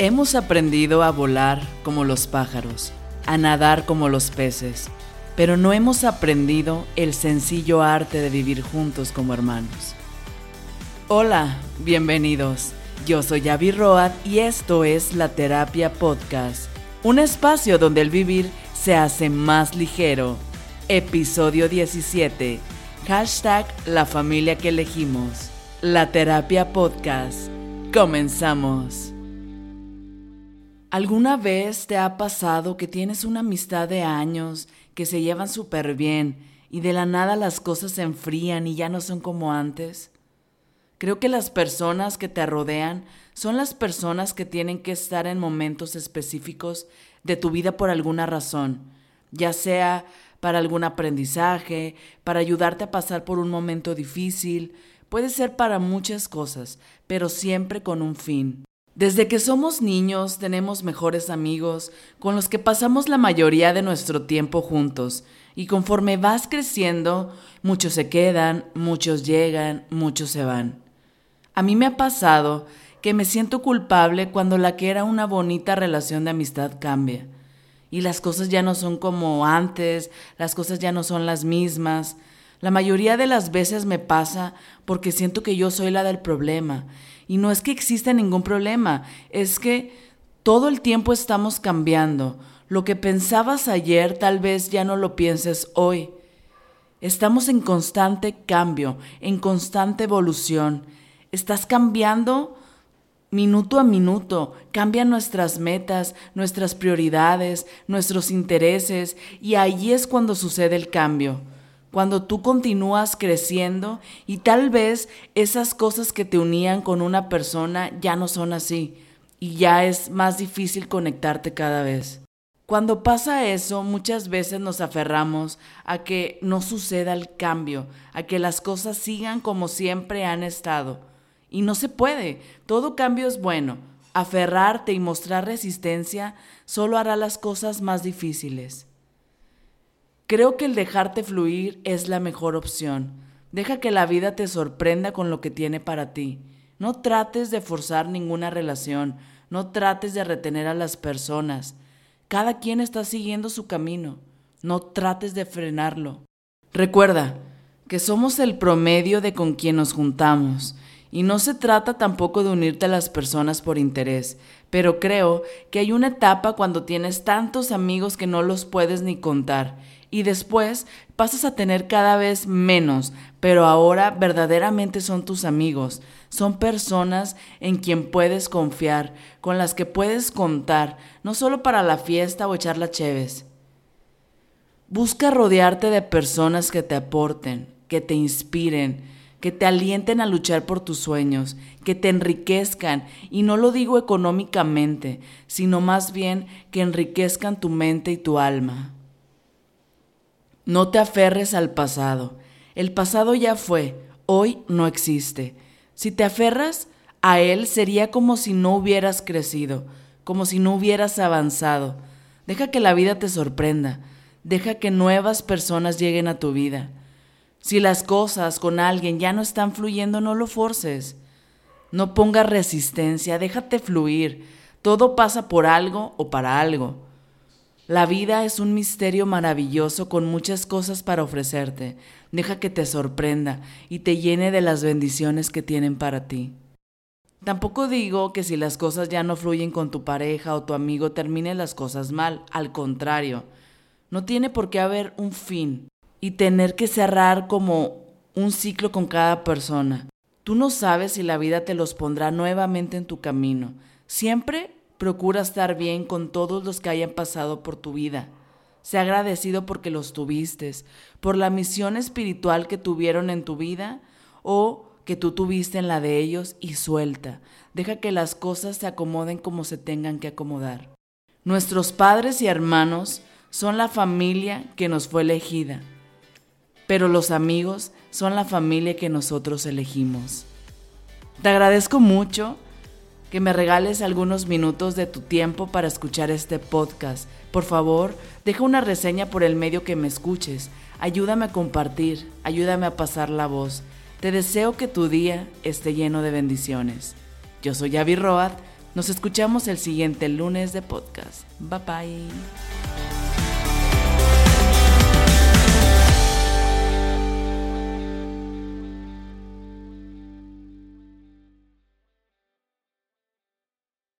Hemos aprendido a volar como los pájaros, a nadar como los peces, pero no hemos aprendido el sencillo arte de vivir juntos como hermanos. Hola, bienvenidos. Yo soy Yavi Road y esto es La Terapia Podcast, un espacio donde el vivir se hace más ligero. Episodio 17. Hashtag La familia que elegimos. La Terapia Podcast. Comenzamos. ¿Alguna vez te ha pasado que tienes una amistad de años que se llevan súper bien y de la nada las cosas se enfrían y ya no son como antes? Creo que las personas que te rodean son las personas que tienen que estar en momentos específicos de tu vida por alguna razón, ya sea para algún aprendizaje, para ayudarte a pasar por un momento difícil, puede ser para muchas cosas, pero siempre con un fin. Desde que somos niños tenemos mejores amigos con los que pasamos la mayoría de nuestro tiempo juntos y conforme vas creciendo, muchos se quedan, muchos llegan, muchos se van. A mí me ha pasado que me siento culpable cuando la que era una bonita relación de amistad cambia y las cosas ya no son como antes, las cosas ya no son las mismas. La mayoría de las veces me pasa porque siento que yo soy la del problema y no es que exista ningún problema, es que todo el tiempo estamos cambiando. Lo que pensabas ayer tal vez ya no lo pienses hoy. Estamos en constante cambio, en constante evolución. Estás cambiando minuto a minuto, cambian nuestras metas, nuestras prioridades, nuestros intereses y ahí es cuando sucede el cambio cuando tú continúas creciendo y tal vez esas cosas que te unían con una persona ya no son así y ya es más difícil conectarte cada vez. Cuando pasa eso, muchas veces nos aferramos a que no suceda el cambio, a que las cosas sigan como siempre han estado. Y no se puede, todo cambio es bueno. Aferrarte y mostrar resistencia solo hará las cosas más difíciles. Creo que el dejarte fluir es la mejor opción. Deja que la vida te sorprenda con lo que tiene para ti. No trates de forzar ninguna relación, no trates de retener a las personas. Cada quien está siguiendo su camino. No trates de frenarlo. Recuerda que somos el promedio de con quien nos juntamos. Y no se trata tampoco de unirte a las personas por interés, pero creo que hay una etapa cuando tienes tantos amigos que no los puedes ni contar y después pasas a tener cada vez menos, pero ahora verdaderamente son tus amigos, son personas en quien puedes confiar, con las que puedes contar, no solo para la fiesta o echar la cheves. Busca rodearte de personas que te aporten, que te inspiren, que te alienten a luchar por tus sueños, que te enriquezcan, y no lo digo económicamente, sino más bien que enriquezcan tu mente y tu alma. No te aferres al pasado. El pasado ya fue, hoy no existe. Si te aferras a él sería como si no hubieras crecido, como si no hubieras avanzado. Deja que la vida te sorprenda. Deja que nuevas personas lleguen a tu vida. Si las cosas con alguien ya no están fluyendo, no lo forces. No pongas resistencia, déjate fluir. Todo pasa por algo o para algo. La vida es un misterio maravilloso con muchas cosas para ofrecerte. Deja que te sorprenda y te llene de las bendiciones que tienen para ti. Tampoco digo que si las cosas ya no fluyen con tu pareja o tu amigo termine las cosas mal, al contrario, no tiene por qué haber un fin y tener que cerrar como un ciclo con cada persona. Tú no sabes si la vida te los pondrá nuevamente en tu camino. Siempre Procura estar bien con todos los que hayan pasado por tu vida. Sé agradecido porque los tuviste, por la misión espiritual que tuvieron en tu vida o que tú tuviste en la de ellos y suelta. Deja que las cosas se acomoden como se tengan que acomodar. Nuestros padres y hermanos son la familia que nos fue elegida, pero los amigos son la familia que nosotros elegimos. Te agradezco mucho que me regales algunos minutos de tu tiempo para escuchar este podcast. Por favor, deja una reseña por el medio que me escuches. Ayúdame a compartir, ayúdame a pasar la voz. Te deseo que tu día esté lleno de bendiciones. Yo soy Avi Road, Nos escuchamos el siguiente lunes de podcast. Bye bye.